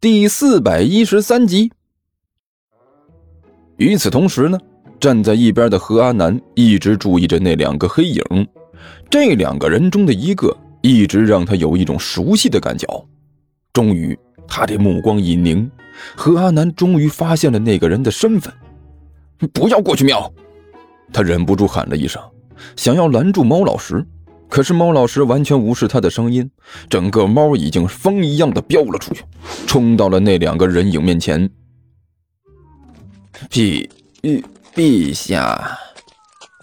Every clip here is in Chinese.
第四百一十三集。与此同时呢，站在一边的何阿南一直注意着那两个黑影。这两个人中的一个一直让他有一种熟悉的感觉。终于，他的目光一凝，何阿南终于发现了那个人的身份。不要过去瞄！他忍不住喊了一声，想要拦住猫老师。可是猫老师完全无视他的声音，整个猫已经风一样的飙了出去，冲到了那两个人影面前。陛陛陛下，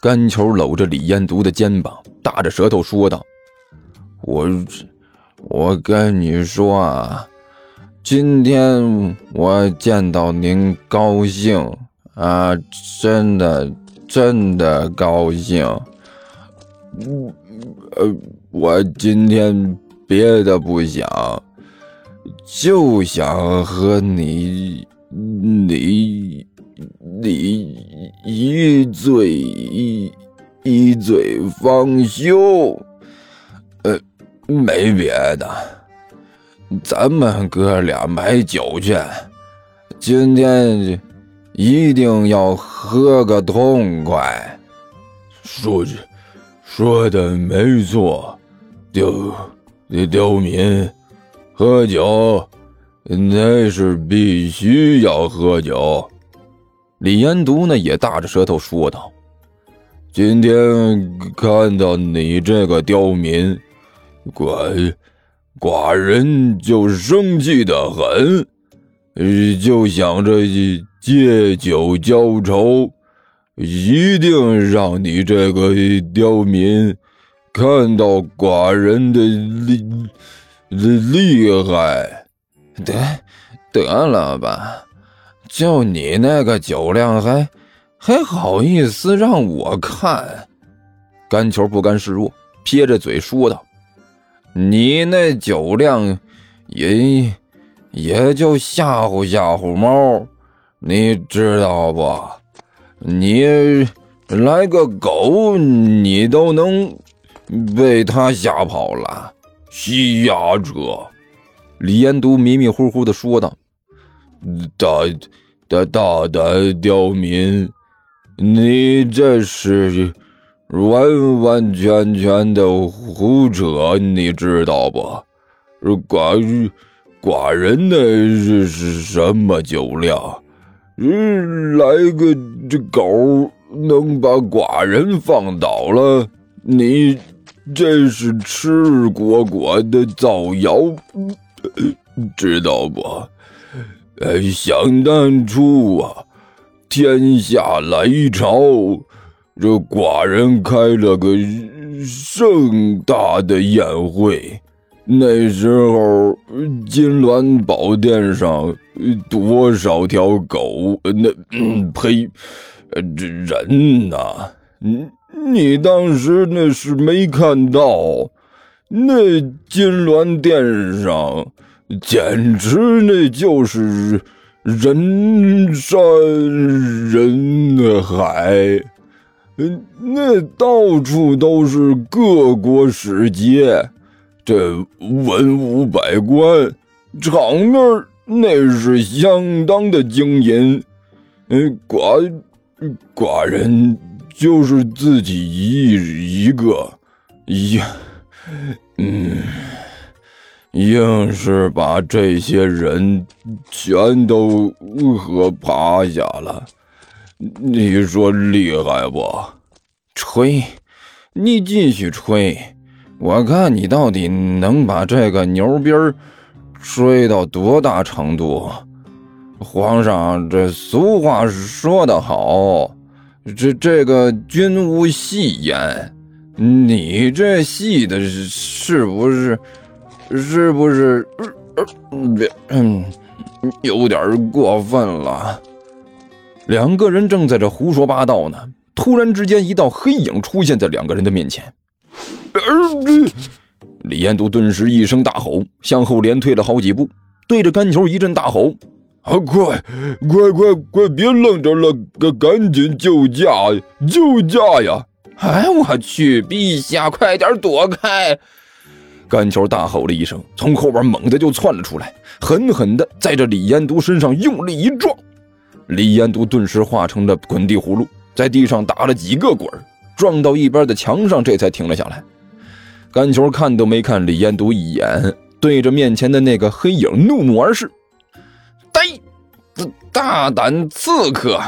甘球搂着李彦独的肩膀，大着舌头说道：“我我跟你说啊，今天我见到您高兴啊，真的真的高兴。”嗯。呃，我今天别的不想，就想和你你你一醉一一醉方休。呃，没别的，咱们哥俩买酒去，今天一定要喝个痛快。说句。说的没错，刁刁民，喝酒，那是必须要喝酒。李延独呢也大着舌头说道：“今天看到你这个刁民，寡寡人就生气的很，就想着借酒浇愁。”一定让你这个刁民看到寡人的厉厉害！得得了吧，就你那个酒量，还还好意思让我看？甘球不甘示弱，撇着嘴说道：“你那酒量，也也就吓唬吓唬猫，你知道不？”你来个狗，你都能被他吓跑了。西牙者，李延都迷迷糊糊的说道：“大大大胆刁民，你这是完完全全的胡扯，你知道不？寡寡人的是是什么酒量？”嗯，来个这狗能把寡人放倒了，你这是赤果果的造谣，知道不？哎，想当初啊，天下来朝，这寡人开了个盛大的宴会。那时候，金銮宝殿上多少条狗？那呸，这人呐！你你当时那是没看到，那金銮殿上简直那就是人山人海，那到处都是各国使节。这文武百官，场面那是相当的惊人。嗯，寡寡人就是自己一一个，一嗯，硬是把这些人全都喝趴下了。你说厉害不？吹，你继续吹。我看你到底能把这个牛逼儿吹到多大程度？皇上，这俗话说得好，这这个君无戏言，你这戏的是不是？是不是？嗯，有点过分了。两个人正在这胡说八道呢，突然之间，一道黑影出现在两个人的面前。李彦都顿时一声大吼，向后连退了好几步，对着甘球一阵大吼：“啊，快，快，快，快，别愣着了，赶赶紧救驾，救驾呀！”哎，我去，陛下，快点躲开！甘球大吼了一声，从后边猛地就窜了出来，狠狠地在这李延都身上用力一撞。李延都顿时化成了滚地葫芦，在地上打了几个滚撞到一边的墙上，这才停了下来。甘球看都没看李彦都一眼，对着面前的那个黑影怒目而视。大大胆刺客，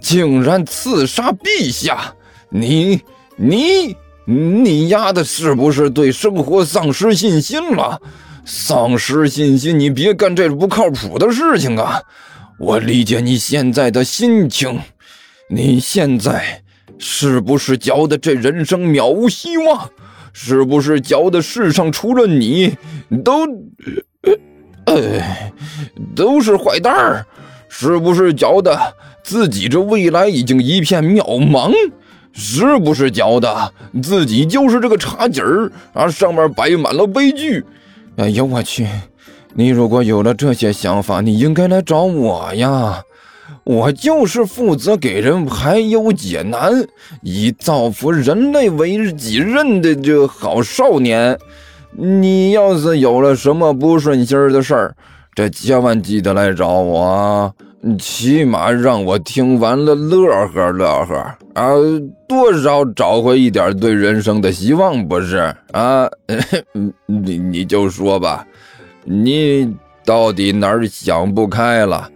竟然刺杀陛下！你你你丫的，是不是对生活丧失信心了？丧失信心，你别干这不靠谱的事情啊！我理解你现在的心情，你现在是不是觉得这人生渺无希望？是不是觉得世上除了你，都，呃，都是坏蛋儿？是不是觉得自己这未来已经一片渺茫？是不是觉得自己就是这个茶几儿啊，上面摆满了悲剧？哎呦我去！你如果有了这些想法，你应该来找我呀！我就是负责给人排忧解难，以造福人类为己任的这好少年。你要是有了什么不顺心的事儿，这千万记得来找我，起码让我听完了乐呵乐呵啊，多少找回一点对人生的希望，不是啊？你 你就说吧，你到底哪儿想不开了？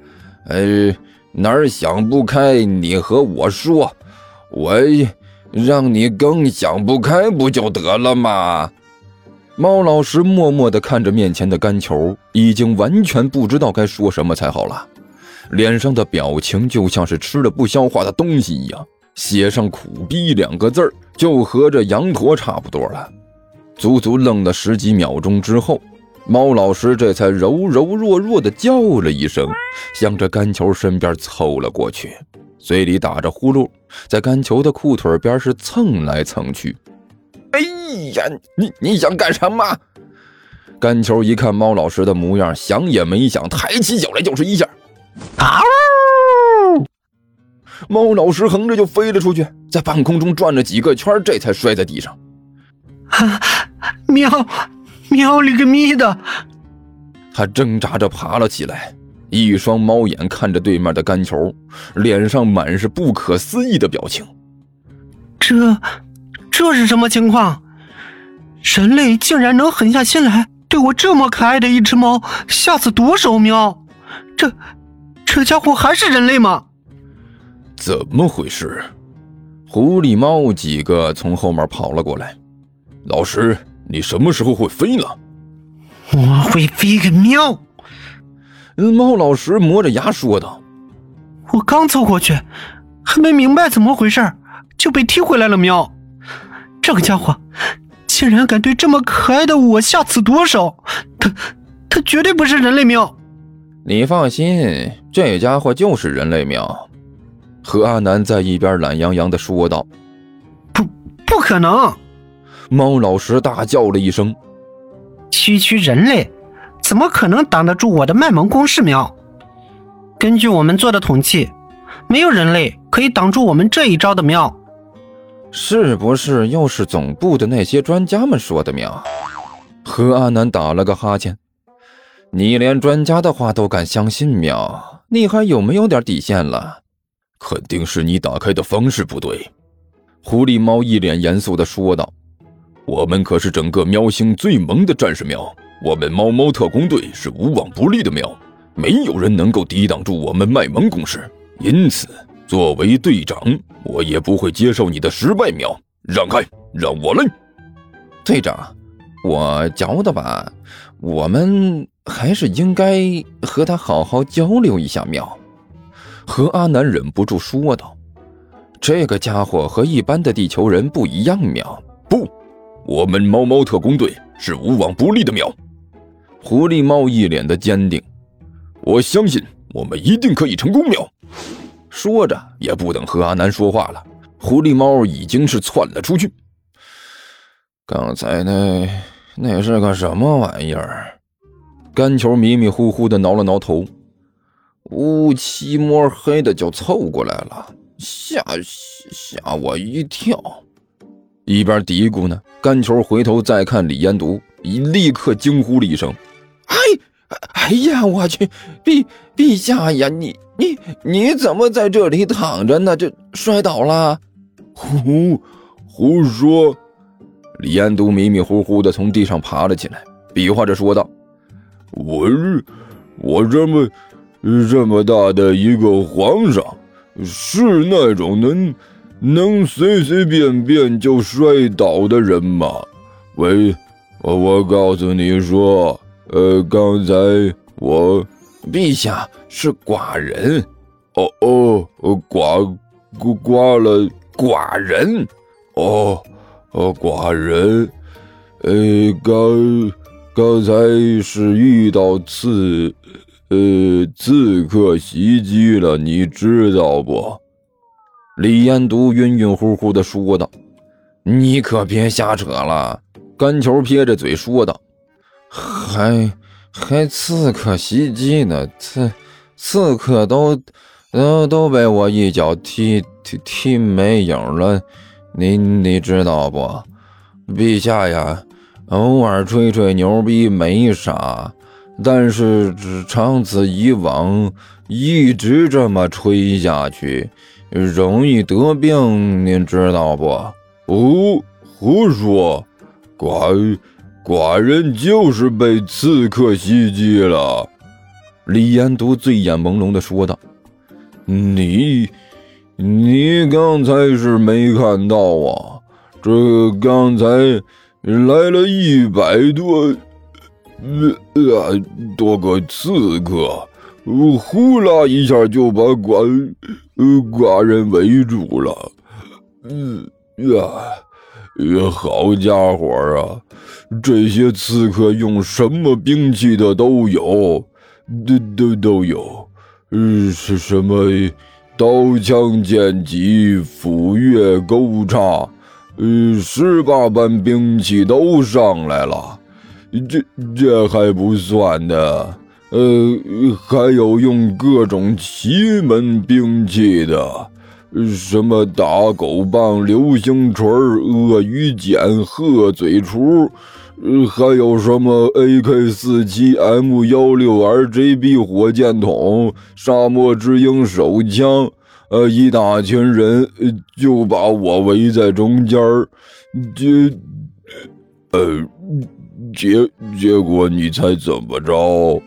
呃，哪儿想不开？你和我说，我让你更想不开不就得了吗？猫老师默默地看着面前的干球，已经完全不知道该说什么才好了，脸上的表情就像是吃了不消化的东西一样，写上“苦逼”两个字儿就和这羊驼差不多了。足足愣了十几秒钟之后，猫老师这才柔柔弱弱地叫了一声，向着干球身边凑了过去，嘴里打着呼噜，在干球的裤腿边是蹭来蹭去。哎呀，你你想干什么？干球一看猫老师的模样，想也没想，抬起脚来就是一下。啊！猫老师横着就飞了出去，在半空中转了几个圈，这才摔在地上。啊！喵！喵了个咪的！他挣扎着爬了起来，一双猫眼看着对面的干球，脸上满是不可思议的表情。这。这是什么情况？人类竟然能狠下心来对我这么可爱的一只猫下此毒手？喵！这这家伙还是人类吗？怎么回事？狐狸猫几个从后面跑了过来。老师，你什么时候会飞了？我会飞个喵！猫老师磨着牙说道：“我刚凑过去，还没明白怎么回事，就被踢回来了。”喵！这个家伙竟然敢对这么可爱的我下此毒手！他他绝对不是人类喵！你放心，这家伙就是人类喵。何阿南在一边懒洋洋的说道：“不，不可能！”猫老师大叫了一声：“区区人类，怎么可能挡得住我的卖萌攻势？喵！根据我们做的统计，没有人类可以挡住我们这一招的喵。”是不是又是总部的那些专家们说的喵？何阿南打了个哈欠。你连专家的话都敢相信喵？你还有没有点底线了？肯定是你打开的方式不对。狐狸猫一脸严肃地说道：“我们可是整个喵星最萌的战士喵，我们猫猫特工队是无往不利的喵，没有人能够抵挡住我们卖萌攻势。因此。”作为队长，我也不会接受你的失败。喵，让开，让我来。队长，我觉得吧，我们还是应该和他好好交流一下。喵，何阿南忍不住说道：“这个家伙和一般的地球人不一样。”喵，不，我们猫猫特工队是无往不利的。喵，狐狸猫一脸的坚定，我相信我们一定可以成功。喵。说着，也不等何阿南说话了，狐狸猫已经是窜了出去。刚才那那是个什么玩意儿？干球迷迷糊糊的挠了挠头，乌漆摸黑的就凑过来了，吓吓我一跳。一边嘀咕呢，甘球回头再看李延独，立刻惊呼了一声：“哎，哎呀，我去，陛陛下呀，你你你怎么在这里躺着呢？这摔倒了？胡胡说！”李延独迷迷糊糊的从地上爬了起来，比划着说道：“我是我这么这么大的一个皇上，是那种能。”能随随便便就摔倒的人吗？喂，我我告诉你说，呃，刚才我陛下是寡人，哦哦，寡寡了寡人，哦哦寡人，呃，刚刚才是遇到刺，呃，刺客袭击了，你知道不？李彦独晕晕乎乎的说道：“你可别瞎扯了。”甘球撇着嘴说道：“还还刺客袭击呢？刺刺客都都都被我一脚踢踢踢没影了。你你知道不？陛下呀，偶尔吹吹牛逼没啥，但是长此以往，一直这么吹下去。”容易得病，您知道不？哦，胡说！寡寡人就是被刺客袭击了。李延独醉眼朦胧的说道：“你，你刚才是没看到啊？这刚才来了一百多，呃，多个刺客。”呼啦一下就把寡呃寡人围住了，嗯呀呀，好家伙啊！这些刺客用什么兵器的都有，都都都有，嗯，是什么刀枪剑戟斧钺钩叉，呃，十八般兵器都上来了，这这还不算的。呃，还有用各种奇门兵器的，什么打狗棒、流星锤、鳄鱼剪、鹤嘴锄，呃，还有什么 AK 四七、M 幺六、RGB 火箭筒、沙漠之鹰手枪，呃，一大群人就把我围在中间儿，结，呃，结结果你猜怎么着？